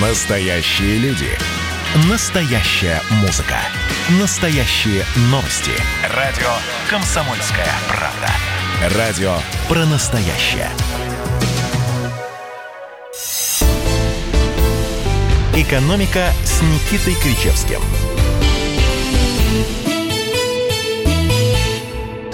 Настоящие люди. Настоящая музыка. Настоящие новости. Радио «Комсомольская правда». Радио про настоящее. «Экономика» с Никитой Кричевским –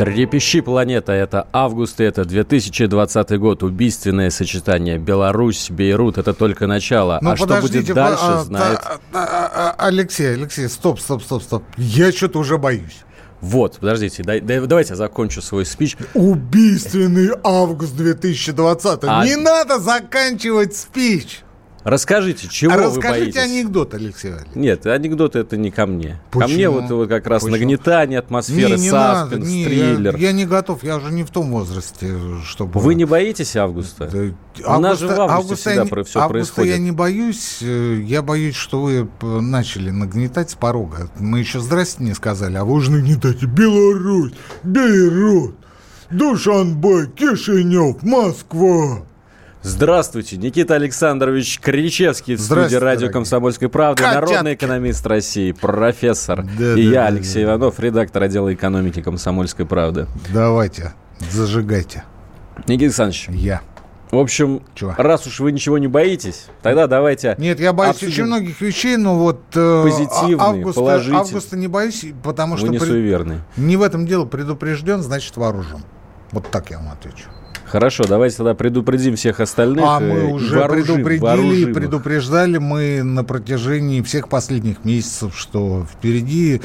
Трепещи планета, это август, и это 2020 год. Убийственное сочетание. Беларусь, Бейрут, это только начало. Ну, а что будет дальше, а, знает... А, а, а, Алексей, Алексей, стоп, стоп, стоп, стоп. Я что-то уже боюсь. Вот, подождите, дай, дай, давайте я закончу свой спич. Убийственный август 2020. А... Не надо заканчивать спич. Расскажите, чего а вы расскажите боитесь? анекдот, Алексей Валерьевич. Нет, анекдоты это не ко мне. Почему? Ко мне вот, вот как раз Почему? нагнетание атмосферы, не, не саспенс, надо, не, триллер. Я, я не готов, я уже не в том возрасте, чтобы... Вы не боитесь августа? Да, У нас же в августе всегда я, про- всё августа происходит. я не боюсь, э, я боюсь, что вы начали нагнетать с порога. Мы еще здрасте не сказали, а вы уже нагнетаете Беларусь, Бейрут, Душанбе, Кишинев, Москва. Здравствуйте, Никита Александрович Кричевский в студии радио. «Комсомольской правды», Котятки. народный экономист России, профессор. Да, и да, я, да, Алексей да. Иванов, редактор отдела экономики «Комсомольской правды». Давайте, зажигайте. Никита Александрович, Я. в общем, Чего? раз уж вы ничего не боитесь, тогда давайте... Нет, я боюсь очень многих вещей, но вот э, Позитивные, а- августа, положительные. августа не боюсь, потому Вы что не при- суеверный. не в этом дело предупрежден, значит вооружен. Вот так я вам отвечу. Хорошо, давайте тогда предупредим всех остальных. А э, мы и уже вооружим, предупредили, вооружим и предупреждали мы на протяжении всех последних месяцев, что впереди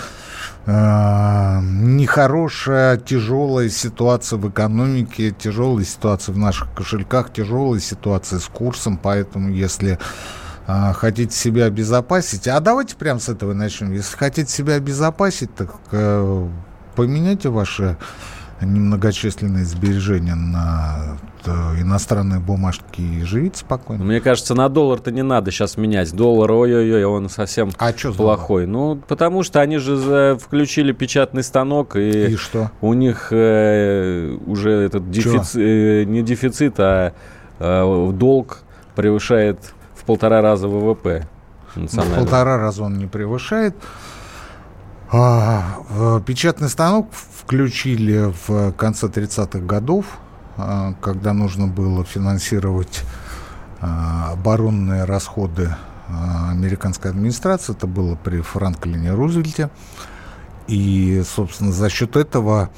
э, нехорошая, тяжелая ситуация в экономике, тяжелая ситуация в наших кошельках, тяжелая ситуация с курсом, поэтому если э, хотите себя обезопасить, а давайте прямо с этого начнем. Если хотите себя обезопасить, так э, поменяйте ваши немногочисленные сбережения на э, иностранные бумажки и живите спокойно. Мне кажется, на доллар-то не надо сейчас менять. Доллар, ой-ой-ой, он совсем А плохой. Ну, потому что они же включили печатный станок, и, И что? у них э, уже этот дефицит, э, не дефицит, а э, долг превышает в полтора раза ВВП. В полтора раза он не превышает. А, печатный станок включили в конце 30-х годов, а, когда нужно было финансировать а, оборонные расходы американской администрации. Это было при Франклине Рузвельте. И, собственно, за счет этого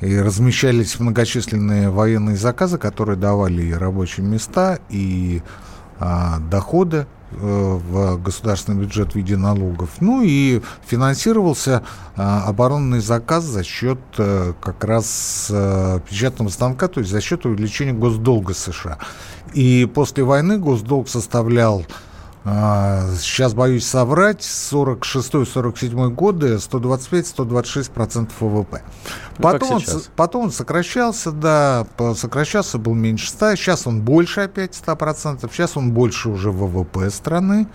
и размещались многочисленные военные заказы, которые давали и рабочие места, и а, доходы в государственный бюджет в виде налогов. Ну и финансировался а, оборонный заказ за счет э, как раз э, печатного станка, то есть за счет увеличения госдолга США. И после войны госдолг составлял Сейчас боюсь соврать, 46-47 годы 125-126% ВВП. Ну, Потом, он, потом он сокращался, да, сокращался, был меньше 100, сейчас он больше опять 100%, сейчас он больше уже ВВП страны,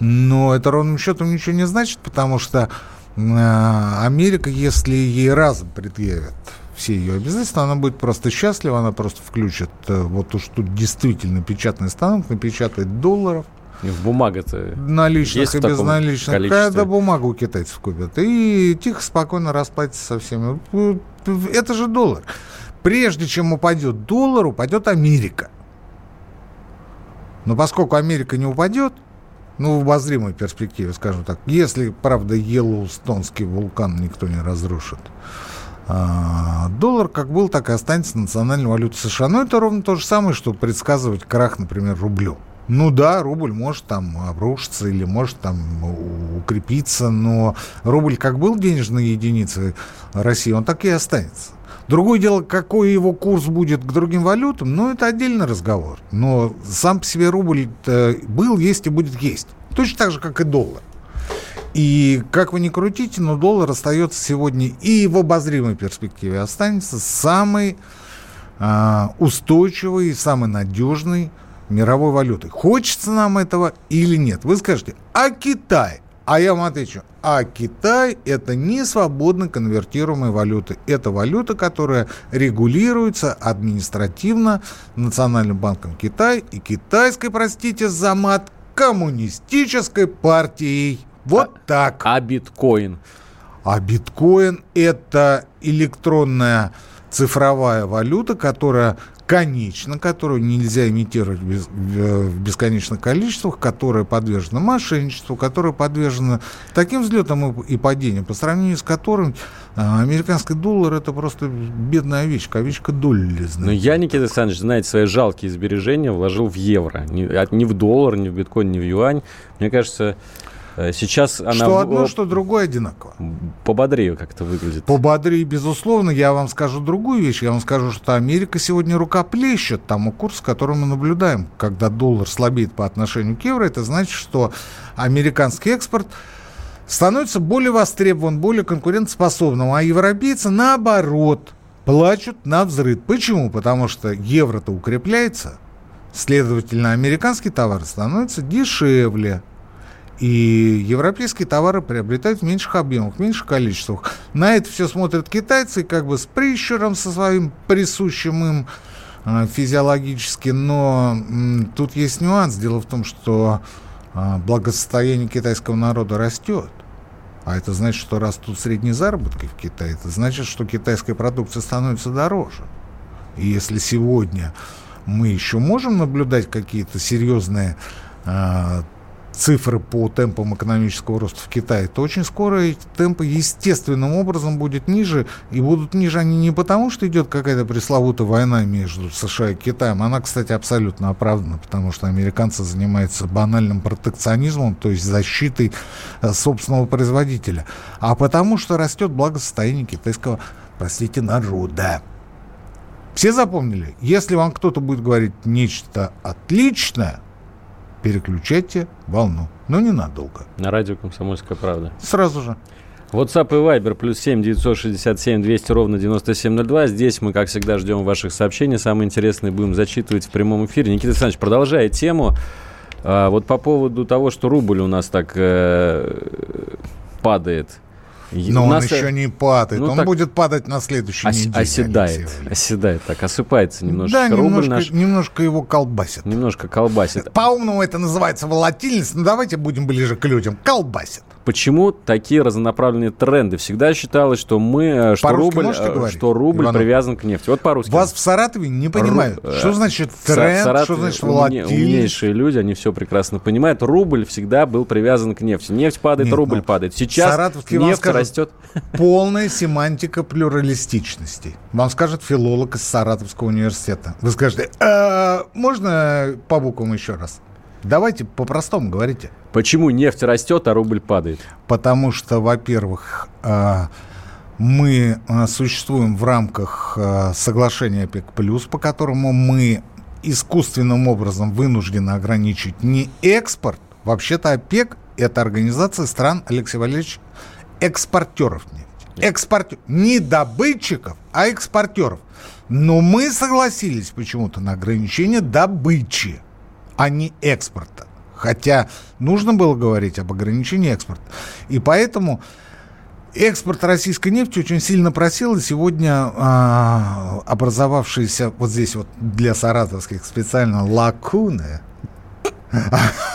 но это ровным счетом ничего не значит, потому что э, Америка, если ей разом предъявят все ее обязательства, она будет просто счастлива, она просто включит э, вот уж тут действительно печатный станок, напечатает долларов, В бумага-то наличных Есть и безналичных. количестве? Когда бумагу у китайцев купят. И тихо, спокойно расплатиться со всеми. Это же доллар. Прежде чем упадет доллар, упадет Америка. Но поскольку Америка не упадет, ну, в обозримой перспективе, скажем так, если, правда, Йеллоустонский вулкан никто не разрушит, а, доллар как был, так и останется национальной валютой США. Но это ровно то же самое, что предсказывать крах, например, рублю. Ну да, рубль может там обрушиться или может там укрепиться, но рубль как был денежной единицей России, он так и останется. Другое дело, какой его курс будет к другим валютам, ну, это отдельный разговор. Но сам по себе рубль был, есть и будет есть. Точно так же, как и доллар. И как вы ни крутите, но доллар остается сегодня и в обозримой перспективе останется самой а, устойчивой и самой надежной мировой валютой. Хочется нам этого или нет? Вы скажете, а Китай? А я вам отвечу, а Китай это не свободно конвертируемая валюта. Это валюта, которая регулируется административно Национальным банком Китая и китайской, простите за мат, коммунистической партией. Вот а, так. А биткоин? А биткоин это электронная цифровая валюта, которая конечно, которую нельзя имитировать в бесконечных количествах, которая подвержена мошенничеству, которая подвержена таким взлетам и падениям, по сравнению с которым а, американский доллар это просто бедная овечка, овечка Долли. Но я, Никита Александрович, знаете, свои жалкие сбережения вложил в евро. Не, в доллар, не в биткоин, не в юань. Мне кажется, сейчас она... Что одно, что другое одинаково. Пободрее как-то выглядит. Пободрее, безусловно. Я вам скажу другую вещь. Я вам скажу, что Америка сегодня рукоплещет тому курсу, который мы наблюдаем. Когда доллар слабеет по отношению к евро, это значит, что американский экспорт становится более востребован, более конкурентоспособным. А европейцы, наоборот, плачут на взрыв. Почему? Потому что евро-то укрепляется, следовательно, американский товар становится дешевле. И европейские товары приобретают в меньших объемах, в меньших количествах. На это все смотрят китайцы как бы с прищуром со своим присущим им э, физиологически. Но тут есть нюанс. Дело в том, что э, благосостояние китайского народа растет. А это значит, что растут средние заработки в Китае. Это значит, что китайская продукция становится дороже. И если сегодня мы еще можем наблюдать какие-то серьезные э, цифры по темпам экономического роста в Китае, то очень скоро эти темпы естественным образом будут ниже. И будут ниже они не потому, что идет какая-то пресловутая война между США и Китаем. Она, кстати, абсолютно оправдана, потому что американцы занимаются банальным протекционизмом, то есть защитой э, собственного производителя. А потому что растет благосостояние китайского, простите, народа. Все запомнили? Если вам кто-то будет говорить нечто отличное, переключайте волну. Но ненадолго. На радио «Комсомольская правда». Сразу же. WhatsApp и Viber плюс 7 967 200 ровно 9702. Здесь мы, как всегда, ждем ваших сообщений. Самые интересные будем зачитывать в прямом эфире. Никита Александрович, продолжая тему, а, вот по поводу того, что рубль у нас так э, падает. Но он нас... еще не падает. Ну, он так... будет падать на следующей ос- неделе. Оседает. Оседает. Так, осыпается немножко. Да, немножко, наш... немножко его колбасит. Немножко колбасит. По-умному это называется волатильность. Но давайте будем ближе к людям. Колбасит почему такие разнонаправленные тренды? Всегда считалось, что мы, э, что рубль, э, что рубль Иванов? привязан к нефти. Вот по-русски. Вас в Саратове не понимают. Ру... Что значит тренд, Саратове что значит волатильность? Умнейшие люди, они все прекрасно понимают. Рубль всегда был привязан к нефти. Нефть падает, Нет, рубль ну, падает. Сейчас нефть скажет, растет. Полная семантика плюралистичности. Вам скажет филолог из Саратовского университета. Вы скажете, э, можно по буквам еще раз? Давайте по-простому говорите. Почему нефть растет, а рубль падает? Потому что, во-первых, а, мы а, существуем в рамках а, соглашения ОПЕК+, по которому мы искусственным образом вынуждены ограничить не экспорт. Вообще-то ОПЕК – это организация стран, Алексей Валерьевич, экспортеров нефти. Экспортер, не добытчиков, а экспортеров. Но мы согласились почему-то на ограничение добычи а не экспорта. Хотя нужно было говорить об ограничении экспорта. И поэтому экспорт российской нефти очень сильно просел, и сегодня а, образовавшиеся вот здесь вот для саратовских специально лакуны,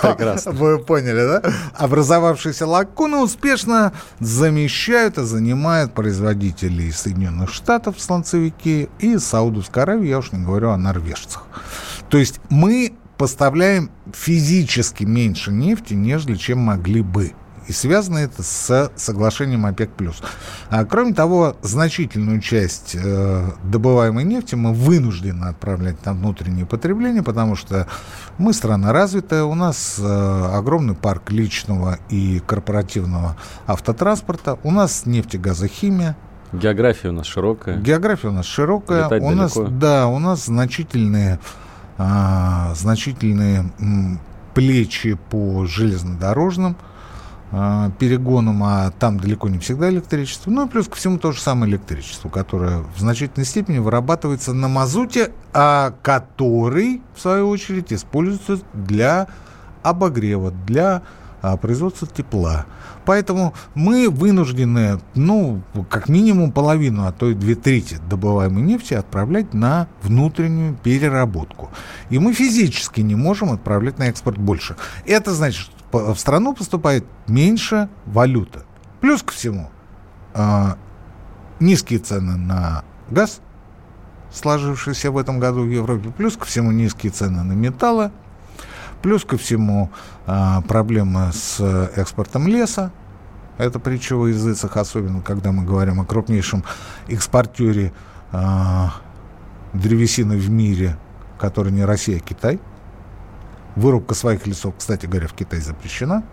Прекрасно. Вы поняли, да? Образовавшиеся лакуны успешно замещают и занимают производители из Соединенных Штатов сланцевики и Саудовской Аравии, я уж не говорю о норвежцах. То есть мы поставляем физически меньше нефти, нежели чем могли бы. И связано это с соглашением ОПЕК+. А, кроме того, значительную часть э, добываемой нефти мы вынуждены отправлять на внутреннее потребление, потому что мы страна развитая, у нас э, огромный парк личного и корпоративного автотранспорта, у нас нефтегазохимия, География у нас широкая. География у нас широкая. Летать у далеко. нас, да, у нас значительные а, значительные плечи по железнодорожным а, перегонам, а там далеко не всегда электричество. Ну и плюс ко всему то же самое электричество, которое в значительной степени вырабатывается на мазуте, а который, в свою очередь, используется для обогрева, для производства тепла. Поэтому мы вынуждены, ну, как минимум половину, а то и две трети добываемой нефти отправлять на внутреннюю переработку. И мы физически не можем отправлять на экспорт больше. Это значит, что в страну поступает меньше валюты. Плюс ко всему, э, низкие цены на газ, сложившиеся в этом году в Европе, плюс ко всему низкие цены на металлы, Плюс ко всему а, проблемы с экспортом леса. Это притча во языцах, особенно когда мы говорим о крупнейшем экспортере а, древесины в мире, который не Россия, а Китай. Вырубка своих лесов, кстати говоря, в Китае запрещена.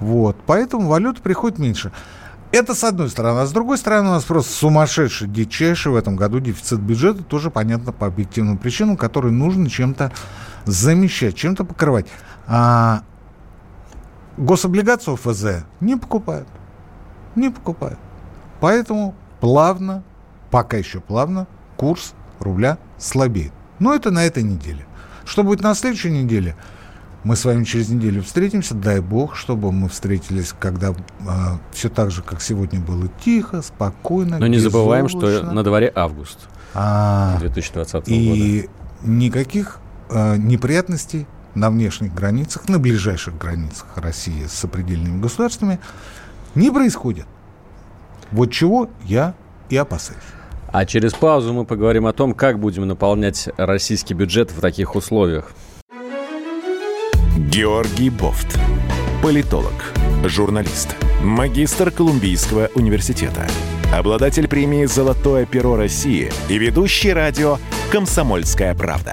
Вот, поэтому валюта приходит меньше. Это с одной стороны. А с другой стороны, у нас просто сумасшедший, дичайший в этом году дефицит бюджета, тоже понятно по объективным причинам, который нужно чем-то замещать, чем-то покрывать. А гособлигацию ФЗ не покупают. Не покупают. Поэтому плавно, пока еще плавно, курс рубля слабеет. Но это на этой неделе. Что будет на следующей неделе? Мы с вами через неделю встретимся. Дай бог, чтобы мы встретились, когда э, все так же, как сегодня было, тихо, спокойно. Но не забываем, что на дворе август а, 2020 и года. И никаких э, неприятностей на внешних границах, на ближайших границах России с сопредельными государствами не происходит. Вот чего я и опасаюсь. А через паузу мы поговорим о том, как будем наполнять российский бюджет в таких условиях. Георгий Бофт. Политолог, журналист, магистр Колумбийского университета, обладатель премии «Золотое перо России» и ведущий радио «Комсомольская правда»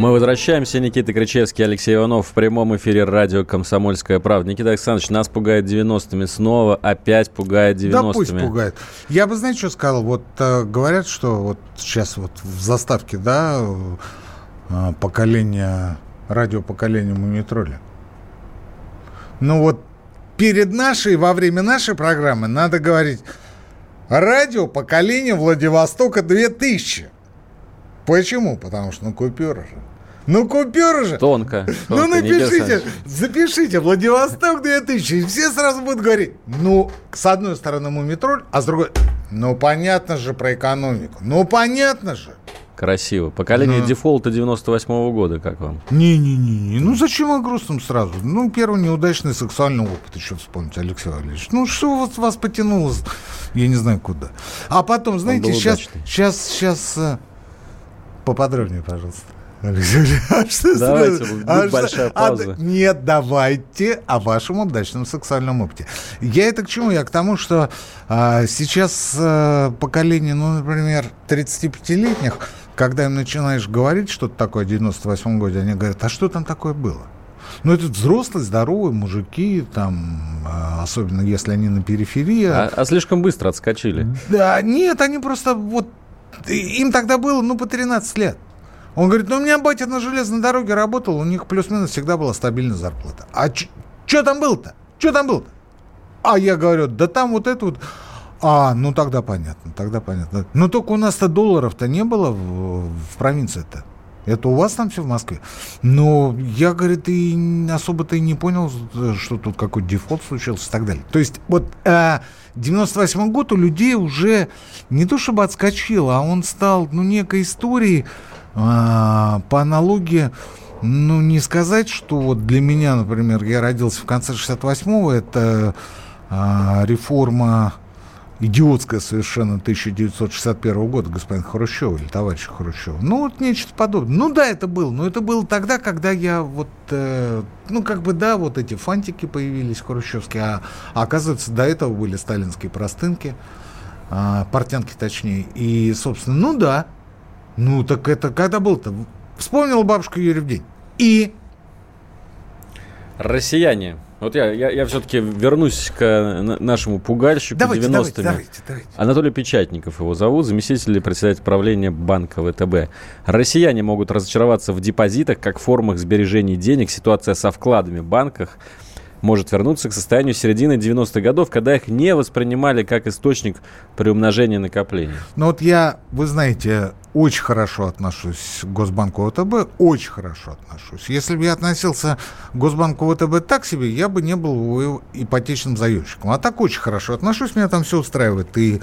Мы возвращаемся. Никита Кричевский, Алексей Иванов в прямом эфире радио «Комсомольская правда». Никита Александрович, нас пугает 90-ми снова, опять пугает 90-ми. Да пусть пугает. Я бы, знаете, что сказал? Вот э, говорят, что вот сейчас вот в заставке, да, э, поколение, радиопоколение Мумитроля. Ну вот перед нашей, во время нашей программы надо говорить радио поколение Владивостока 2000. Почему? Потому что ну купюра же. Ну, купюры же. Тонко. ну, напишите, запишите, Владивосток 2000. И все сразу будут говорить, ну, с одной стороны мумитроль, а с другой, ну, понятно же про экономику. Ну, понятно же. Красиво. Поколение Но... дефолта 98-го года, как вам? Не-не-не, ну зачем о грустном сразу? Ну, первый неудачный сексуальный опыт еще вспомнить, Алексей Валерьевич. Ну, что вас, вас потянуло, я не знаю куда. А потом, знаете, сейчас, сейчас, сейчас, поподробнее, пожалуйста. А что давайте, будет а большая что, пауза. А, нет, давайте о вашем удачном сексуальном опыте. Я это к чему? Я к тому, что а, сейчас а, поколение, ну, например, 35-летних, когда им начинаешь говорить что-то такое в 98 году, они говорят, а что там такое было? Ну, это взрослые, здоровые мужики, там, а, особенно если они на периферии. А, а слишком быстро отскочили. Да, нет, они просто вот... Им тогда было, ну, по 13 лет. Он говорит, ну у меня батя на железной дороге работал, у них плюс-минус всегда была стабильная зарплата. А что там было-то? Что там было-то? А я говорю, да там вот это вот... А, ну тогда понятно, тогда понятно. Но только у нас-то долларов-то не было в, в провинции-то. Это у вас там все в Москве. Но я, говорит, и особо-то и не понял, что тут какой дефолт случился и так далее. То есть вот э, 98 год у людей уже не то чтобы отскочил, а он стал, ну, некой историей, по аналогии, ну, не сказать, что вот для меня, например, я родился в конце 68-го, это а, реформа идиотская совершенно 1961 года господин Хрущева или товарищ Хрущева. Ну, вот нечто подобное. Ну, да, это было. Но это было тогда, когда я вот, э, ну, как бы, да, вот эти фантики появились хрущевские, а, а оказывается, до этого были сталинские простынки, э, портянки точнее. И, собственно, ну, да, ну, так это когда был-то? Вспомнил бабушка Юрий в день. И? Россияне Вот я, я, я все-таки вернусь к нашему пугальщику давайте, 90-ми. Давайте, давайте, давайте. Анатолий Печатников его зовут, заместитель председателя правления банка ВТБ. Россияне могут разочароваться в депозитах как формах сбережений денег. Ситуация со вкладами в банках – может вернуться к состоянию середины 90-х годов, когда их не воспринимали как источник приумножения накоплений. Ну вот я, вы знаете, очень хорошо отношусь к Госбанку ВТБ, очень хорошо отношусь. Если бы я относился к Госбанку ВТБ так себе, я бы не был ипотечным заемщиком. А так очень хорошо отношусь, меня там все устраивает. И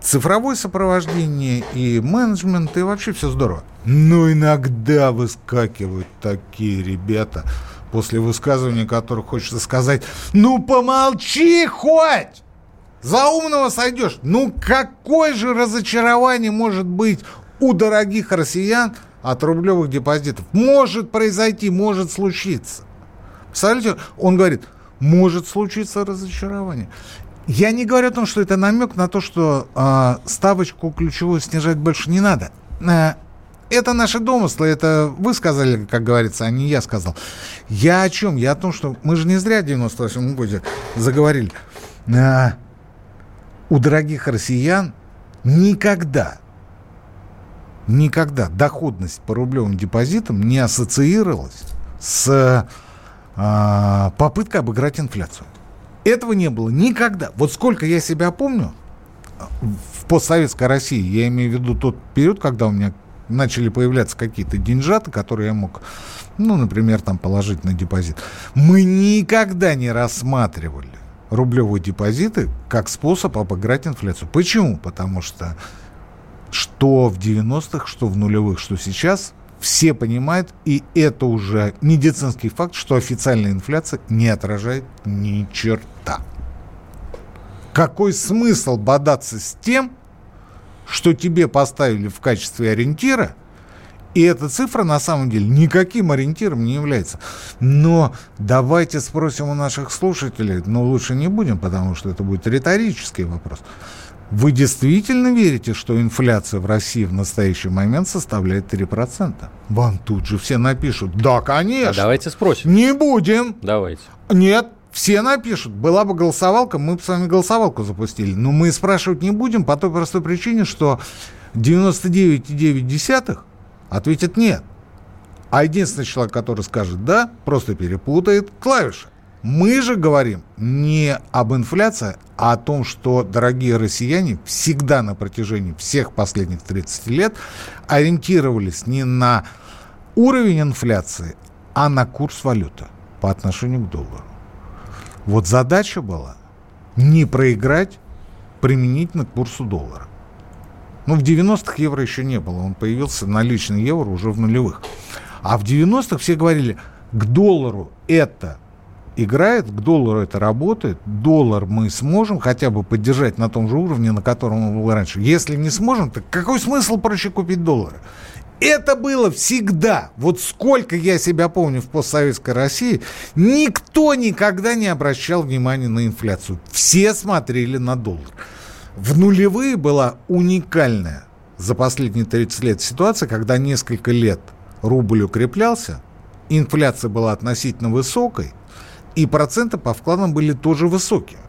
цифровое сопровождение, и менеджмент, и вообще все здорово. Но иногда выскакивают такие ребята, после высказывания которых хочется сказать, ну помолчи хоть! За умного сойдешь. Ну какое же разочарование может быть у дорогих россиян от рублевых депозитов? Может произойти, может случиться. Представляете, он говорит, может случиться разочарование. Я не говорю о том, что это намек на то, что э, ставочку ключевую снижать больше не надо. Э, это наши домыслы, это вы сказали, как говорится, а не я сказал. Я о чем? Я о том, что мы же не зря в 98 году заговорили. А, у дорогих россиян никогда, никогда доходность по рублевым депозитам не ассоциировалась с а, попыткой обыграть инфляцию. Этого не было никогда. Вот сколько я себя помню, в постсоветской России, я имею в виду тот период, когда у меня начали появляться какие-то деньжаты, которые я мог, ну, например, там положить на депозит. Мы никогда не рассматривали рублевые депозиты как способ обыграть инфляцию. Почему? Потому что что в 90-х, что в нулевых, что сейчас, все понимают, и это уже медицинский факт, что официальная инфляция не отражает ни черта. Какой смысл бодаться с тем, что тебе поставили в качестве ориентира, и эта цифра на самом деле никаким ориентиром не является. Но давайте спросим у наших слушателей, но лучше не будем, потому что это будет риторический вопрос. Вы действительно верите, что инфляция в России в настоящий момент составляет 3%? Вам тут же все напишут, да, конечно. А давайте спросим. Не будем. Давайте. Нет, все напишут. Была бы голосовалка, мы бы с вами голосовалку запустили. Но мы спрашивать не будем по той простой причине, что 99,9 ответит нет. А единственный человек, который скажет «да», просто перепутает клавиши. Мы же говорим не об инфляции, а о том, что дорогие россияне всегда на протяжении всех последних 30 лет ориентировались не на уровень инфляции, а на курс валюты по отношению к доллару. Вот задача была не проиграть применительно к курсу доллара. Ну, в 90-х евро еще не было. Он появился наличный евро уже в нулевых. А в 90-х все говорили, к доллару это играет, к доллару это работает, доллар мы сможем хотя бы поддержать на том же уровне, на котором он был раньше. Если не сможем, так какой смысл проще купить доллары? Это было всегда. Вот сколько я себя помню в постсоветской России, никто никогда не обращал внимания на инфляцию. Все смотрели на доллар. В нулевые была уникальная за последние 30 лет ситуация, когда несколько лет рубль укреплялся, инфляция была относительно высокой, и проценты по вкладам были тоже высокие.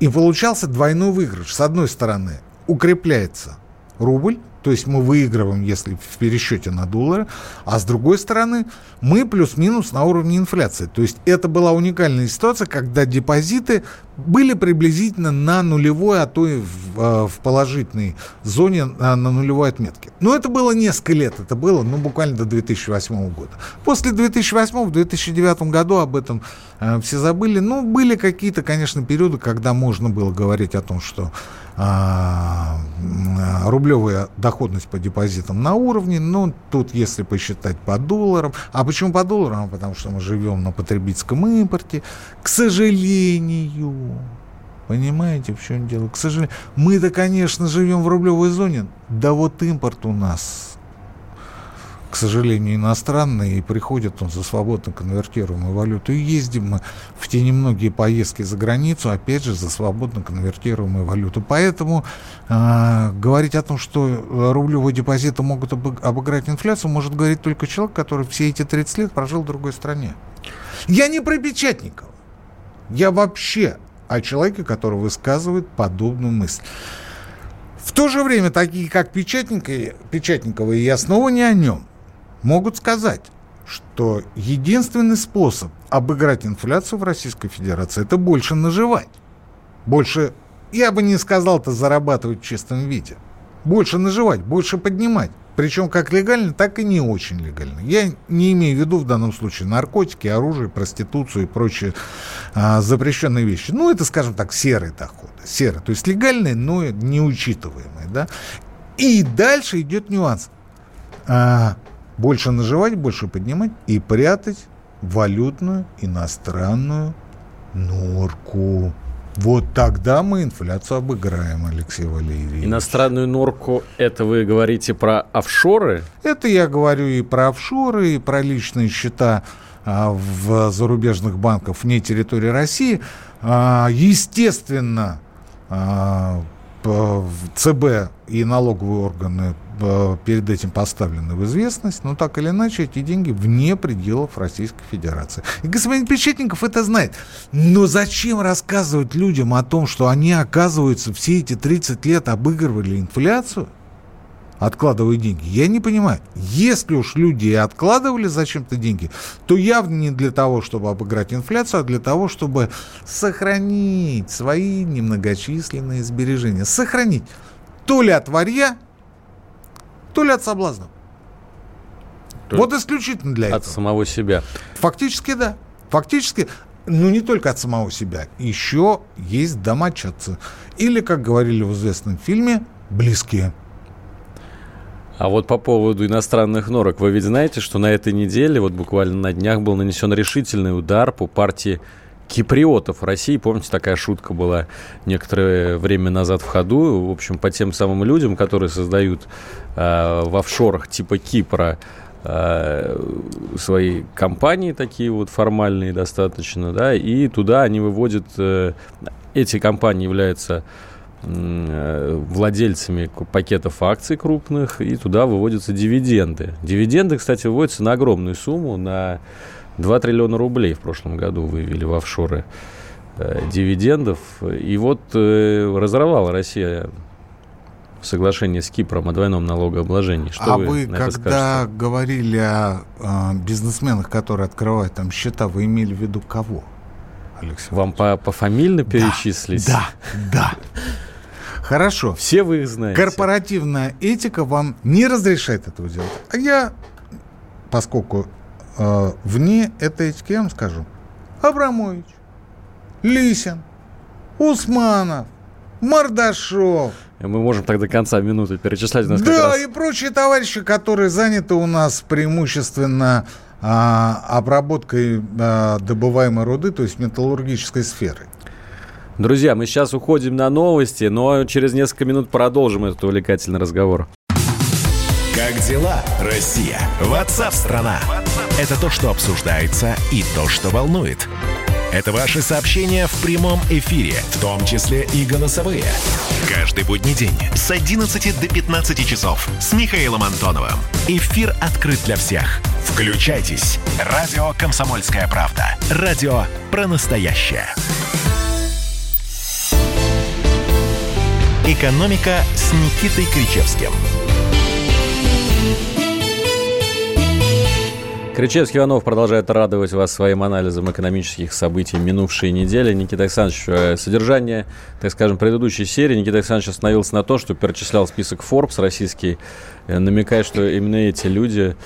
И получался двойной выигрыш. С одной стороны, укрепляется рубль, то есть мы выигрываем, если в пересчете на доллары, а с другой стороны мы плюс-минус на уровне инфляции. То есть это была уникальная ситуация, когда депозиты были приблизительно на нулевой, а то и в, э, в положительной зоне на, на нулевой отметке. Но это было несколько лет, это было ну, буквально до 2008 года. После 2008-2009 году об этом э, все забыли. Ну, были какие-то, конечно, периоды, когда можно было говорить о том, что а, рублевая доходность по депозитам на уровне, но тут если посчитать по долларам, а почему по долларам? Потому что мы живем на потребительском импорте, к сожалению, понимаете, в чем дело? К сожалению, мы-то, конечно, живем в рублевой зоне, да вот импорт у нас к сожалению, иностранный, и приходит он за свободно конвертируемую валюту. И ездим мы в те немногие поездки за границу, опять же, за свободно конвертируемую валюту. Поэтому э, говорить о том, что рублевые депозиты могут обыграть инфляцию, может говорить только человек, который все эти 30 лет прожил в другой стране. Я не про Печатникова. Я вообще о человеке, который высказывает подобную мысль. В то же время такие, как Печатникова, Печатникова я снова не о нем, могут сказать, что единственный способ обыграть инфляцию в Российской Федерации – это больше наживать. Больше, я бы не сказал это зарабатывать в чистом виде. Больше наживать, больше поднимать. Причем как легально, так и не очень легально. Я не имею в виду в данном случае наркотики, оружие, проституцию и прочие а, запрещенные вещи. Ну, это, скажем так, серые доходы. Серые. То есть легальные, но неучитываемые. Да? И дальше идет нюанс. А, больше наживать, больше поднимать и прятать валютную иностранную норку. Вот тогда мы инфляцию обыграем, Алексей Валерьевич. Иностранную норку, это вы говорите про офшоры? Это я говорю и про офшоры, и про личные счета а, в зарубежных банках вне территории России. А, естественно, а, ЦБ и налоговые органы перед этим поставлены в известность, но так или иначе эти деньги вне пределов Российской Федерации. И господин Печетников это знает. Но зачем рассказывать людям о том, что они, оказывается, все эти 30 лет обыгрывали инфляцию? Откладывая деньги. Я не понимаю. Если уж люди и откладывали зачем-то деньги, то явно не для того, чтобы обыграть инфляцию, а для того, чтобы сохранить свои немногочисленные сбережения. Сохранить. То ли от варья, то ли от соблазна. То вот исключительно для от этого. От самого себя. Фактически, да. Фактически, ну не только от самого себя. Еще есть домочадцы. Или, как говорили в известном фильме, близкие. А вот по поводу иностранных норок, вы ведь знаете, что на этой неделе, вот буквально на днях, был нанесен решительный удар по партии киприотов России. Помните, такая шутка была некоторое время назад в ходу. В общем, по тем самым людям, которые создают э, в офшорах типа Кипра э, свои компании такие вот формальные достаточно, да, и туда они выводят, э, эти компании являются владельцами пакетов акций крупных, и туда выводятся дивиденды. Дивиденды, кстати, выводятся на огромную сумму, на 2 триллиона рублей в прошлом году вывели в офшоры э, дивидендов. И вот э, разорвала Россия соглашение с Кипром о двойном налогообложении. Что а вы, вы когда скажете? говорили о э, бизнесменах, которые открывают там счета, вы имели в виду кого? Алексей Вам по, пофамильно перечислить? Да, да. Хорошо. Все вы их знаете. Корпоративная этика вам не разрешает этого делать. А я, поскольку э, вне этой этики, я вам скажу. Абрамович, Лисин, Усманов, Мордашов. Мы можем так до конца минуты перечислять. У да, раз... и прочие товарищи, которые заняты у нас преимущественно а, обработкой а, добываемой руды, то есть металлургической сферы. Друзья, мы сейчас уходим на новости, но через несколько минут продолжим этот увлекательный разговор. Как дела, Россия? Ватсап-страна! Это то, что обсуждается и то, что волнует. Это ваши сообщения в прямом эфире, в том числе и голосовые. Каждый будний день с 11 до 15 часов с Михаилом Антоновым. Эфир открыт для всех. Включайтесь. Радио «Комсомольская правда». Радио про настоящее. «Экономика» с Никитой Кричевским – Кричевский Иванов продолжает радовать вас своим анализом экономических событий минувшей недели. Никита Александрович, э, содержание, так скажем, предыдущей серии Никита Александрович остановился на то, что перечислял список Forbes российский, э, намекая, что именно эти люди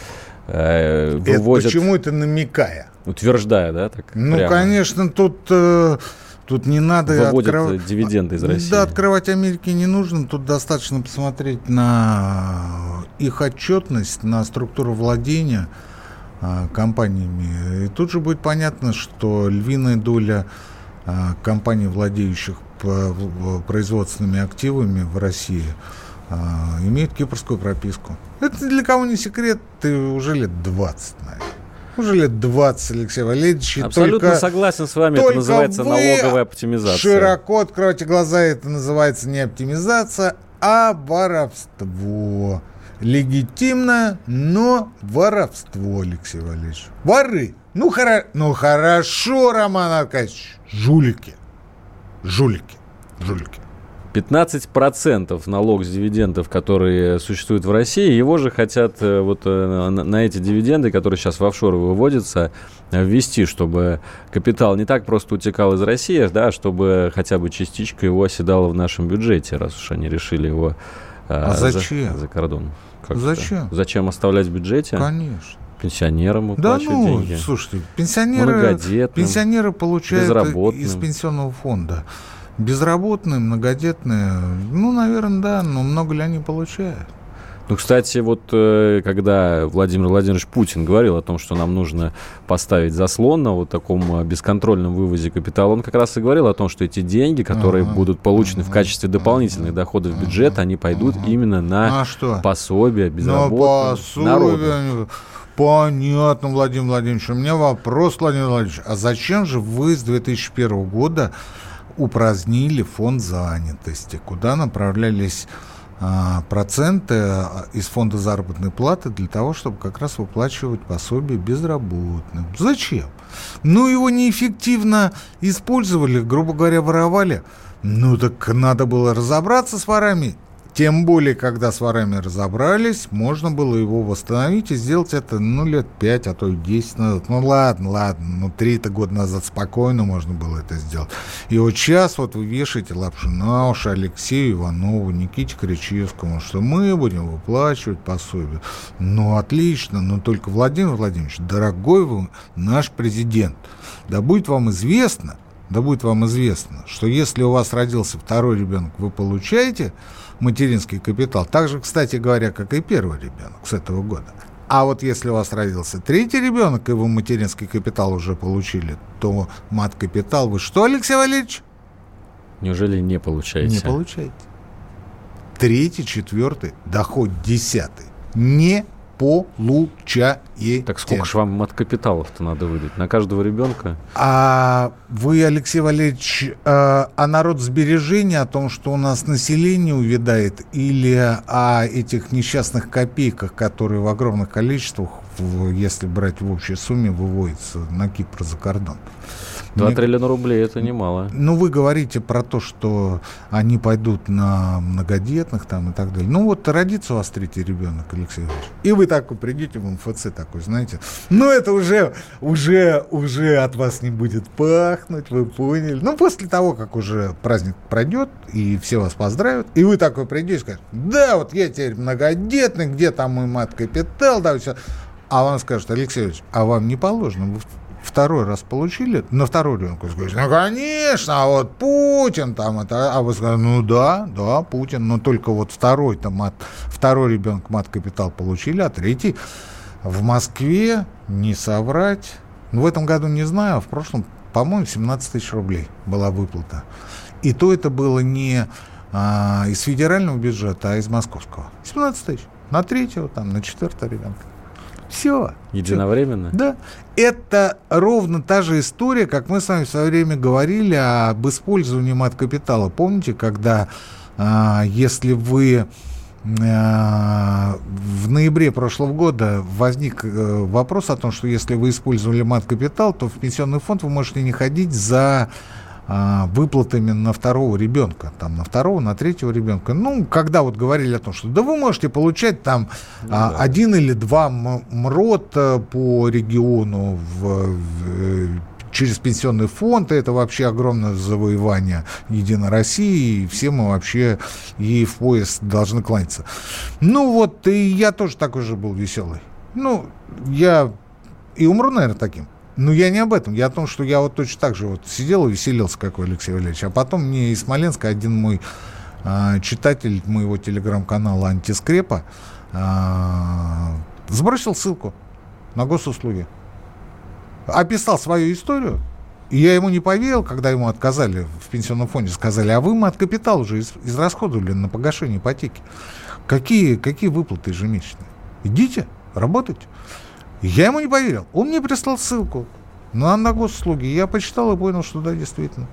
э, вывозят... Это почему это намекая? Утверждая, да? Так, ну, прямо. конечно, тут... Э... Тут не надо открывать дивиденды из России. Да, открывать Америки не нужно. Тут достаточно посмотреть на их отчетность, на структуру владения. А, компаниями. И тут же будет понятно, что львиная доля а, компаний, владеющих производственными активами в России, а, имеют кипрскую прописку. Это для кого не секрет, ты уже лет 20, наверное. Уже лет 20, Алексей Валерьевич. Абсолютно только, согласен с вами. Это называется налоговая оптимизация. Широко откройте глаза. Это называется не оптимизация, а воровство. легитимно, но воровство, Алексей Валерьевич. Воры. Ну, хоро... ну хорошо, Роман Аркадьевич. Жулики. Жулики. Жулики. 15% налог с дивидендов, которые существуют в России, его же хотят э, вот э, на эти дивиденды, которые сейчас в офшоры выводятся, ввести, чтобы капитал не так просто утекал из России, да, чтобы хотя бы частичка его оседала в нашем бюджете, раз уж они решили его а, а зачем? За, за кордон. Как зачем? Это? Зачем оставлять в бюджете? Конечно. Пенсионерам да, ну, деньги. слушайте, пенсионеры, пенсионеры получают из пенсионного фонда. Безработные, многодетные, ну, наверное, да, но много ли они получают? Ну, кстати, вот э, когда Владимир Владимирович Путин говорил о том, что нам нужно поставить заслон на вот таком э, бесконтрольном вывозе капитала, он как раз и говорил о том, что эти деньги, которые ага, будут получены ага, в качестве дополнительных ага, доходов в бюджет, они пойдут ага. именно на, пособие безработным на пособие. народу. Понятно, Владимир Владимирович. У меня вопрос, Владимир Владимирович. А зачем же вы с 2001 года упразднили фонд занятости? Куда направлялись а, проценты а, из фонда заработной платы для того, чтобы как раз выплачивать пособие безработным. Зачем? Ну, его неэффективно использовали, грубо говоря, воровали. Ну, так надо было разобраться с ворами тем более, когда с ворами разобрались, можно было его восстановить и сделать это, ну, лет 5, а то и 10 назад. Ну, ладно, ладно, ну, 3-то года назад спокойно можно было это сделать. И вот сейчас вот вы вешаете лапшу на уши Алексею Иванову, Никите Кричевскому, что мы будем выплачивать пособие. Ну, отлично, но только, Владимир Владимирович, дорогой вы наш президент, да будет вам известно, да будет вам известно, что если у вас родился второй ребенок, вы получаете материнский капитал. Так же, кстати говоря, как и первый ребенок с этого года. А вот если у вас родился третий ребенок, и вы материнский капитал уже получили, то мат-капитал вы что, Алексей Валерьевич? Неужели не получаете? Не получаете. Третий, четвертый, доход десятый. Не получаете. Так сколько же вам от капиталов-то надо выдать? На каждого ребенка? А вы, Алексей Валерьевич, а, а народ сбережения о том, что у нас население увядает, или о этих несчастных копейках, которые в огромных количествах, если брать в общей сумме, выводятся на Кипр за кордон? 2 Мне... триллиона рублей это немало. Ну, вы говорите про то, что они пойдут на многодетных там и так далее. Ну, вот родится у вас третий ребенок, Алексей Иванович. И вы такой придете в МФЦ такой, знаете. Ну, это уже, уже, уже от вас не будет пахнуть, вы поняли. Ну, после того, как уже праздник пройдет, и все вас поздравят, и вы такой придете и скажете, да, вот я теперь многодетный, где там мой мат-капитал, да, все. А он скажет, Алексей Ильич, а вам не положено, вы второй раз получили, на второй ребенок, скажете, ну, конечно, а вот Путин там, это, а вы скажете, ну, да, да, Путин, но только вот второй там, мат, второй ребенок мат-капитал получили, а третий в Москве, не соврать, ну, в этом году не знаю, а в прошлом, по-моему, 17 тысяч рублей была выплата. И то это было не а, из федерального бюджета, а из московского. 17 тысяч. На третьего, там, на четвертого ребенка. Все. Единовременно? Все. Да. Это ровно та же история, как мы с вами в свое время говорили об использовании мат-капитала. Помните, когда а, если вы а, в ноябре прошлого года возник э, вопрос о том, что если вы использовали мат-капитал, то в пенсионный фонд вы можете не ходить за выплатами на второго ребенка, там на второго, на третьего ребенка. Ну, когда вот говорили о том, что да вы можете получать там ну, а, да. один или два МРОТ э, по региону в, в через пенсионный фонд. Это вообще огромное завоевание Единой России. И все мы вообще ей в пояс должны кланяться. Ну вот, и я тоже такой же был веселый. Ну, я и умру, наверное, таким. Ну, я не об этом. Я о том, что я вот точно так же вот сидел и веселился, как вы, Алексей Валерьевич. А потом мне из Смоленска один мой э, читатель моего телеграм-канала «Антискрепа» э, сбросил ссылку на госуслуги. Описал свою историю, и я ему не поверил, когда ему отказали в пенсионном фонде. Сказали, а вы мы от капитала уже из, израсходовали на погашение ипотеки. Какие, какие выплаты ежемесячные? Идите, работайте. Я ему не поверил. Он мне прислал ссылку на, на госуслуги. Я почитал и понял, что да, действительно.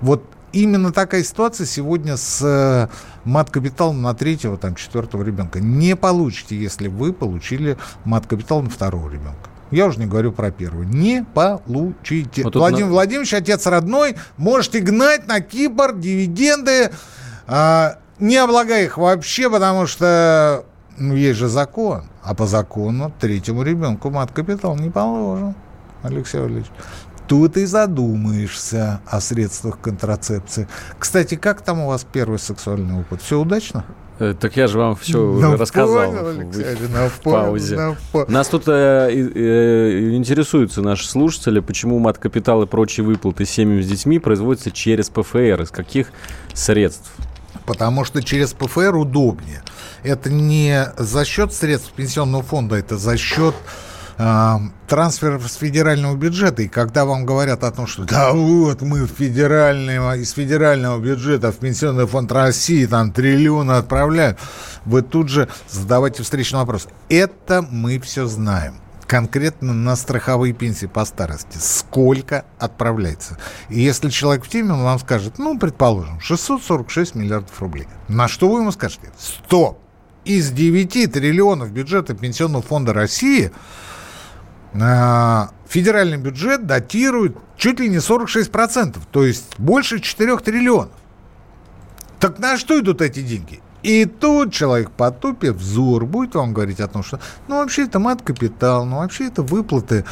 Вот именно такая ситуация сегодня с э, мат-капиталом на третьего, там, четвертого ребенка. Не получите, если вы получили мат-капитал на второго ребенка. Я уже не говорю про первую. Не получите. Вот Владимир на... Владимирович, отец родной, можете гнать на Кипр дивиденды, а, не облагая их вообще, потому что ну, есть же закон. А по закону третьему ребенку мат-капитал не положен, Алексей Валерьевич. Тут и задумаешься о средствах контрацепции. Кстати, как там у вас первый сексуальный опыт? Все удачно? Э, так я же вам все ну, рассказал Алексей, в, в паузе. Понял. Нас тут э, э, интересуются наши слушатели, почему мат-капитал и прочие выплаты семьям с детьми производятся через ПФР, из каких средств? Потому что через ПФР удобнее. Это не за счет средств пенсионного фонда, это за счет трансфер с федерального бюджета, и когда вам говорят о том, что да вот мы федерального, из федерального бюджета в Пенсионный фонд России там триллионы отправляют, вы тут же задавайте встречный вопрос. Это мы все знаем конкретно на страховые пенсии по старости. Сколько отправляется? И если человек в теме, он вам скажет, ну, предположим, 646 миллиардов рублей. На что вы ему скажете? Стоп! Из 9 триллионов бюджета Пенсионного фонда России федеральный бюджет датирует чуть ли не 46%, то есть больше 4 триллионов. Так на что идут эти деньги? И тут человек потупив взор будет вам говорить о том, что ну вообще это мат-капитал, ну вообще это выплаты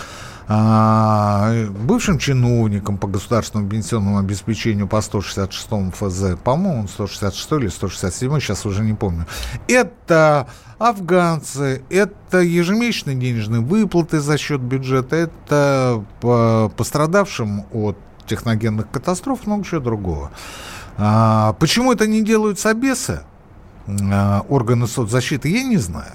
а, бывшим чиновникам по государственному пенсионному обеспечению по 166 ФЗ, по-моему, 166 или 167, сейчас уже не помню. Это афганцы, это ежемесячные денежные выплаты за счет бюджета, это пострадавшим от техногенных катастроф, много чего другого. А, почему это не делают собесы, а, органы соцзащиты, я не знаю.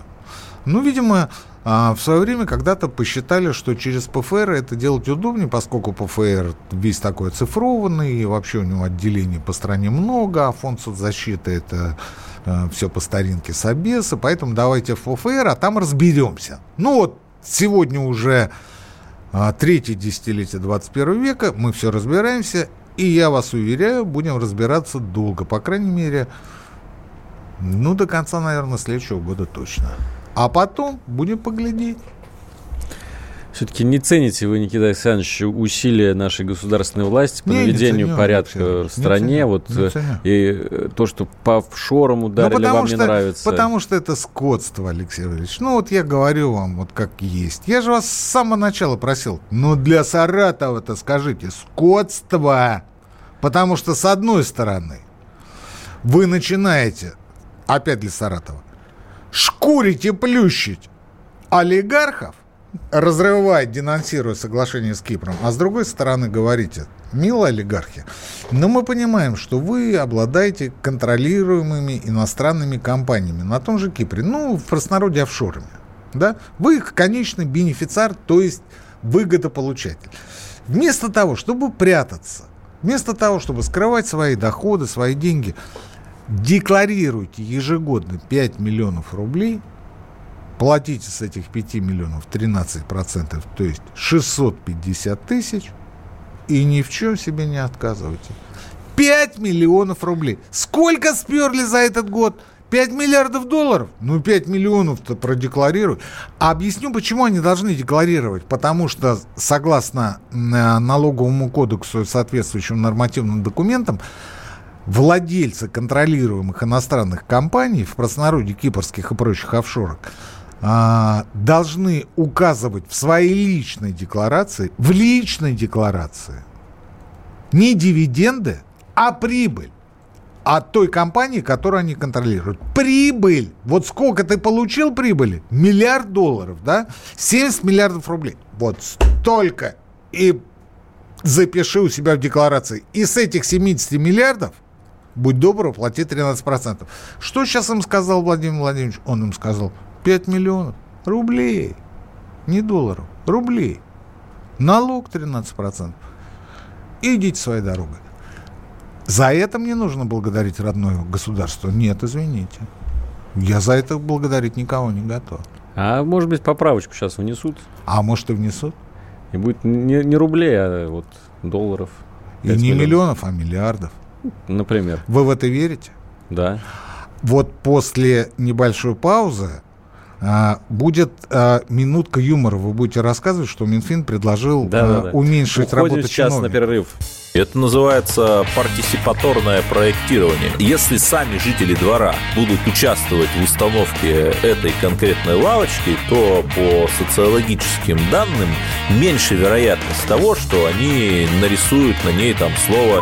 Ну, видимо, а в свое время когда-то посчитали, что через ПФР это делать удобнее, поскольку ПФР весь такой цифрованный, и вообще у него отделений по стране много, а фонд соцзащиты это э, все по старинке Собеса, поэтому давайте в ПФР, а там разберемся. Ну вот сегодня уже э, третье десятилетие 21 века, мы все разбираемся, и я вас уверяю, будем разбираться долго, по крайней мере, ну, до конца, наверное, следующего года точно. А потом будем поглядеть. Все-таки не цените вы, Никита Александрович, усилия нашей государственной власти по не, наведению не ценю, порядка не в стране. Ценю, вот, не ценю. И э, то, что по офшорам ударили, ну, вам что, не нравится. Потому что это скотство, Алексей Валерьевич. Ну, вот я говорю вам, вот как есть. Я же вас с самого начала просил, ну, для Саратова-то скажите, скотство. Потому что, с одной стороны, вы начинаете, опять для Саратова, шкурить и плющить олигархов, разрывать, денонсируя соглашение с Кипром, а с другой стороны говорите, милые олигархи, но мы понимаем, что вы обладаете контролируемыми иностранными компаниями на том же Кипре, ну, в простонародье офшорами, да? Вы их конечный бенефициар, то есть выгодополучатель. Вместо того, чтобы прятаться, вместо того, чтобы скрывать свои доходы, свои деньги, декларируйте ежегодно 5 миллионов рублей, платите с этих 5 миллионов 13%, то есть 650 тысяч, и ни в чем себе не отказывайте. 5 миллионов рублей. Сколько сперли за этот год? 5 миллиардов долларов? Ну, 5 миллионов-то продекларируй. А объясню, почему они должны декларировать. Потому что, согласно э, налоговому кодексу и соответствующим нормативным документам, владельцы контролируемых иностранных компаний, в простонародье кипрских и прочих офшорок, а, должны указывать в своей личной декларации, в личной декларации, не дивиденды, а прибыль от той компании, которую они контролируют. Прибыль. Вот сколько ты получил прибыли? Миллиард долларов, да? 70 миллиардов рублей. Вот столько. И запиши у себя в декларации. И с этих 70 миллиардов – будь добр, плати 13%. Что сейчас им сказал Владимир Владимирович? Он им сказал 5 миллионов рублей, не долларов, рублей. Налог 13%. Идите своей дорогой. За это мне нужно благодарить родное государство? Нет, извините. Я за это благодарить никого не готов. А может быть поправочку сейчас внесут? А может и внесут. И будет не, не рублей, а вот долларов. И не миллионов. миллионов, а миллиардов. Например. Вы в это верите? Да. Вот после небольшой паузы а, будет а, минутка юмора. Вы будете рассказывать, что Минфин предложил Да, да, а, да. уменьшить Уходим работу сейчас на чиновников. перерыв. Это называется партисипаторное проектирование. Если сами жители двора будут участвовать в установке этой конкретной лавочки, то по социологическим данным меньше вероятность того, что они нарисуют на ней там слово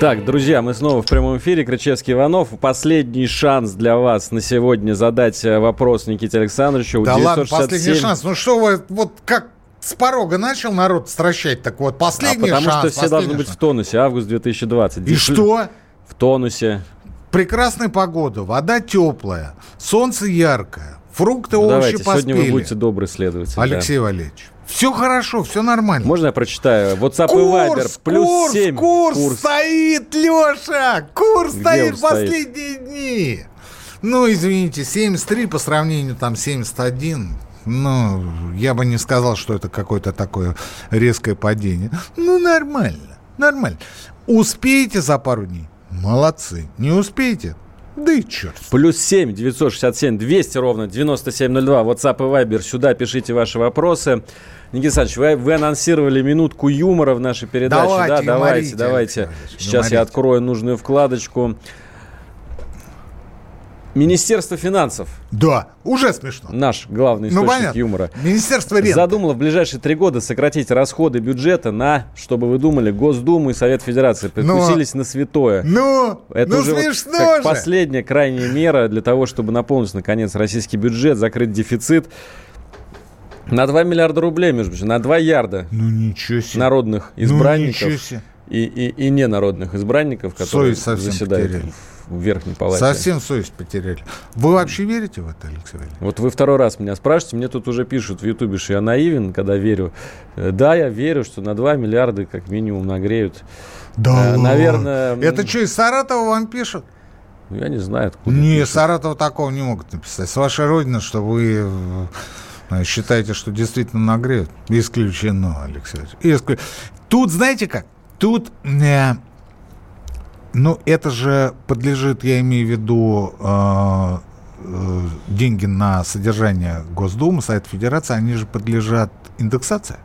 Так, друзья, мы снова в прямом эфире. Кричевский Иванов. Последний шанс для вас на сегодня задать э, вопрос Никите Александровичу. Да ладно, 967. последний шанс. Ну что вы, вот как с порога начал народ стращать, так вот А последний потому шанс. что все должны быть шанс. в тонусе. Август 2020. И Дефли- что? В тонусе. Прекрасная погода, вода теплая, солнце яркое, фрукты, Ну, овощи давайте, сегодня вы поспели. будете добрый следователь. да. Алексей Валерьевич, все хорошо, все нормально. Можно я прочитаю? WhatsApp и Viber. Курс, Плюс курс, 7. курс, стоит, Леша! Курс Где стоит он стоит? последние дни. Ну, извините, 73 по сравнению там 71. Ну, я бы не сказал, что это какое-то такое резкое падение. Ну, нормально, нормально. Успеете за пару дней? Молодцы. Не успеете? Да и черт. Плюс 7 967 200 ровно 9702. WhatsApp и Viber. Сюда пишите ваши вопросы. Никита Александрович, вы, вы анонсировали минутку юмора в нашей передаче. Давайте, да, давайте, давайте. Сейчас я открою нужную вкладочку. Министерство финансов, Да, уже смешно. наш главный Ну, источник понятно. юмора, Министерство рент. задумало в ближайшие три года сократить расходы бюджета на, чтобы вы думали, Госдуму и Совет Федерации. Прикусились на святое. Ну, Это ну уже вот смешно как же. последняя крайняя мера для того, чтобы наполнить, наконец, российский бюджет, закрыть дефицит. На 2 миллиарда рублей, между прочим, на 2 ярда Ну, ничего себе. народных Ну, ничего избранников себе. и, и, и ненародных избранников, которые заседают потеряли. В, Верхней Палате. Совсем совесть потеряли. Вы вообще верите в это, Алексей Валерьевич? Вот вы второй раз меня спрашиваете, мне тут уже пишут в Ютубе, что я наивен, когда верю. Э, Да, я верю, что на 2 миллиарда как минимум нагреют. Да, Э, наверное, Это что, из Саратова вам пишут? Ну, Я не знаю, откуда. Не, пишут. Саратова такого не могут написать. С вашей родины, что вы э, считаете, что действительно нагреют. Исключено, Алексей. Исклю- Тут, знаете как? Тут, э, ну, это же подлежит, я имею в виду, э, э, деньги на содержание Госдумы, Совет Федерации, они же подлежат индексации.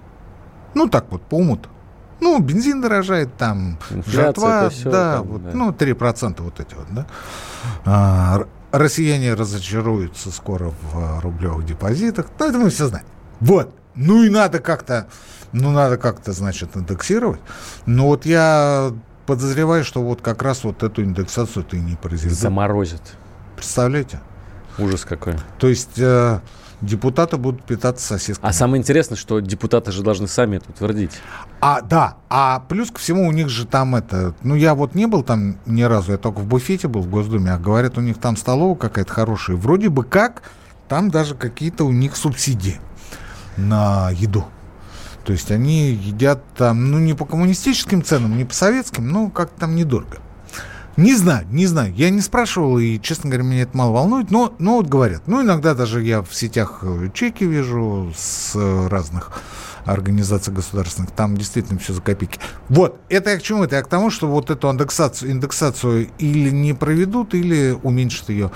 Ну, так вот, по уму Ну, бензин дорожает, там, Инфляция, жатва, всё да, там, вот, да. ну, 3% вот эти вот, да. А, россияне разочаруются скоро в а, рублевых депозитах. Ну, это мы все знаем. Вот. Ну, и надо как-то, ну, надо как-то, значит, индексировать. Но вот я подозреваю, что вот как раз вот эту индексацию ты не произведут. Заморозят. Представляете? Ужас какой. То есть э, депутаты будут питаться сосисками. А самое интересное, что депутаты же должны сами это утвердить. А, да, а плюс ко всему у них же там это, ну я вот не был там ни разу, я только в буфете был в Госдуме, а говорят, у них там столовая какая-то хорошая. Вроде бы как, там даже какие-то у них субсидии на еду. То есть они едят там, ну не по коммунистическим ценам, не по советским, но как-то там недорого. Не знаю, не знаю. Я не спрашивал, и, честно говоря, меня это мало волнует, но, но вот говорят. Ну, иногда даже я в сетях э, чеки вижу с э, разных организаций государственных. Там действительно все за копейки. Вот, это я к чему? Это я к тому, что вот эту индексацию, индексацию или не проведут, или уменьшат ее.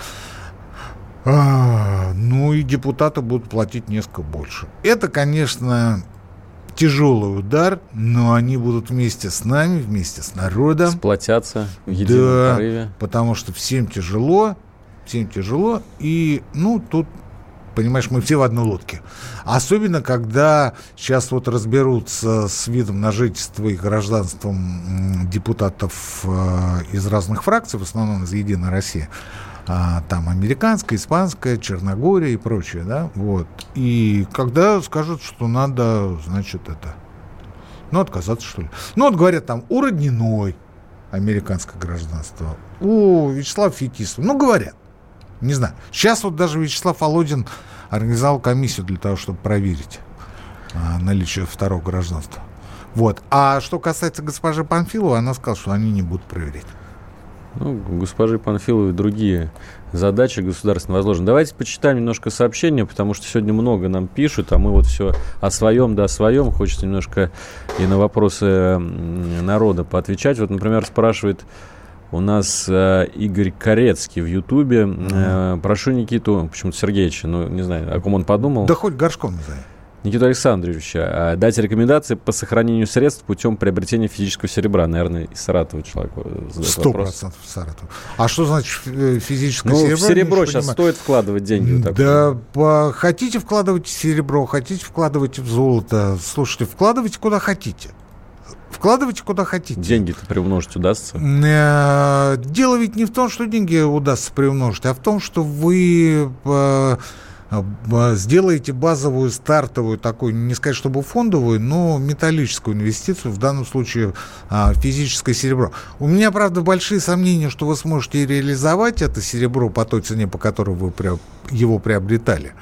А, ну и депутаты будут платить несколько больше. Это, конечно, тяжелый удар, но они будут вместе с нами, вместе с народом. Сплотятся в едином Да, порыве. потому что всем тяжело, всем тяжело, и, ну, тут, понимаешь, мы все в одной лодке. Особенно, когда сейчас вот разберутся с видом на жительство и гражданством депутатов э, из разных фракций, в основном из «Единой России», а, там американская, испанская, Черногория и прочее, да, вот. И когда скажут, что надо, значит, это, ну, отказаться, что ли. Ну, вот говорят, там, уродниной, американское гражданство. У Вячеслава Фетисова. Ну, говорят. Не знаю. Сейчас вот даже Вячеслав Володин организовал комиссию для того, чтобы проверить а, наличие второго гражданства. Вот. А что касается госпожи Панфиловой, она сказала, что они не будут проверять. Ну, госпожи Панфиловой другие задачи государственно возложены. Давайте почитаем немножко сообщения, потому что сегодня много нам пишут, а мы вот все о своем да о своем. Хочется немножко и на вопросы народа поотвечать. Вот, например, спрашивает у нас э, Игорь Корецкий в Ютубе. Mm-hmm. Э, прошу Никиту, почему-то Сергеевича, ну, не знаю, о ком он подумал. Да хоть горшком назови. Никита Александровича а, дать рекомендации по сохранению средств путем приобретения физического серебра. Наверное, из Саратова человек Сто процентов Саратов. А что значит э, физическое ну, серебро? В серебро сейчас понимаю. стоит вкладывать деньги. Вот да, по, хотите вкладывать в серебро, хотите вкладывать в золото. Слушайте, вкладывайте куда хотите. Вкладывайте куда хотите. Деньги-то приумножить удастся? Э, дело ведь не в том, что деньги удастся приумножить, а в том, что вы э, сделаете базовую, стартовую, такую, не сказать, чтобы фондовую, но металлическую инвестицию, в данном случае а, физическое серебро. У меня, правда, большие сомнения, что вы сможете реализовать это серебро по той цене, по которой вы его приобретали.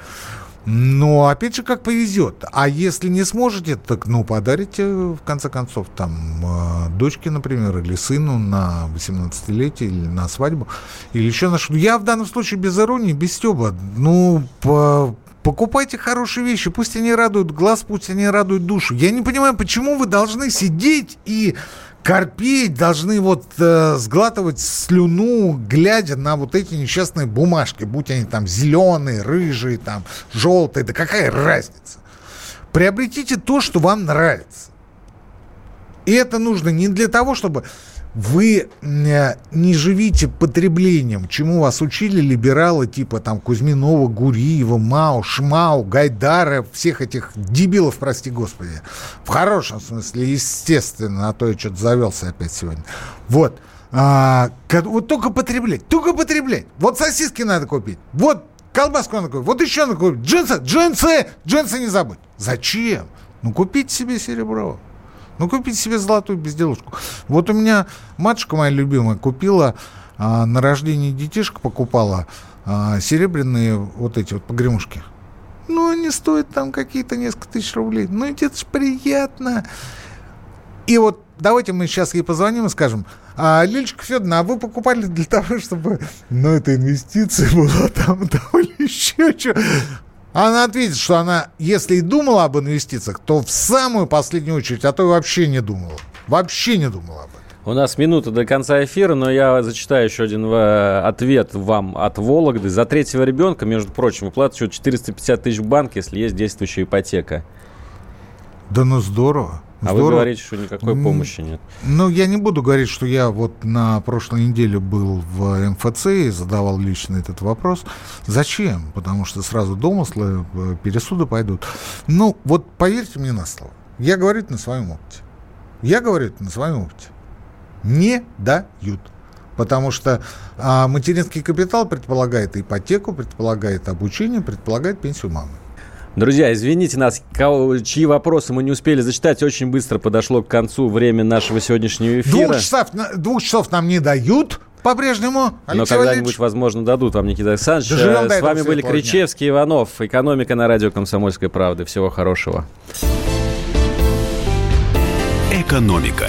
Но, опять же, как повезет. А если не сможете, так, ну, подарите, в конце концов, там, э, дочке, например, или сыну на 18-летие, или на свадьбу, или еще на что. Я в данном случае без иронии, без стеба. Ну, по, покупайте хорошие вещи, пусть они радуют глаз, пусть они радуют душу. Я не понимаю, почему вы должны сидеть и корпеть, должны вот э, сглатывать слюну, глядя на вот эти несчастные бумажки, будь они там зеленые, рыжие, там, желтые, да какая разница? Приобретите то, что вам нравится. И это нужно не для того, чтобы вы э, не живите потреблением, чему вас учили либералы типа там Кузьминова, Гуриева, Мау, Шмау, Гайдара, всех этих дебилов, прости господи. В хорошем смысле, естественно, а то я что-то завелся опять сегодня. Вот. А, вот только потреблять, только потреблять. Вот сосиски надо купить, вот колбаску надо купить, вот еще надо купить, джинсы, джинсы, джинсы не забудь. Зачем? Ну, купите себе серебро. Ну, купите себе золотую безделушку. Вот у меня матушка моя любимая купила а, на рождение детишек, покупала а, серебряные вот эти вот погремушки. Ну, они стоят там какие-то несколько тысяч рублей. Ну, это же приятно. И вот давайте мы сейчас ей позвоним и скажем, а, Лилечка Федоровна, а вы покупали для того, чтобы, ну, эта инвестиция была там, там или еще что. Она ответит, что она, если и думала об инвестициях, то в самую последнюю очередь, а то и вообще не думала. Вообще не думала об этом. У нас минута до конца эфира, но я зачитаю еще один э, ответ вам от Вологды. За третьего ребенка, между прочим, выплата 450 тысяч в банк, если есть действующая ипотека. Да ну здорово. А Здорово. вы говорите, что никакой помощи нет. Ну, я не буду говорить, что я вот на прошлой неделе был в МФЦ и задавал лично этот вопрос. Зачем? Потому что сразу домыслы, э, пересуды пойдут. Ну, вот поверьте мне на слово. Я говорю это на своем опыте. Я говорю это на своем опыте. Не дают. Потому что а, материнский капитал предполагает ипотеку, предполагает обучение, предполагает пенсию мамы. Друзья, извините нас, кого, чьи вопросы мы не успели зачитать. Очень быстро подошло к концу время нашего сегодняшнего эфира. Двух часов, двух часов нам не дают по-прежнему. Но когда-нибудь, возможно, дадут вам, Никита Александрович. Доживем С вами были Кричевский, Иванов. Экономика на радио «Комсомольской правды». Всего хорошего. Экономика.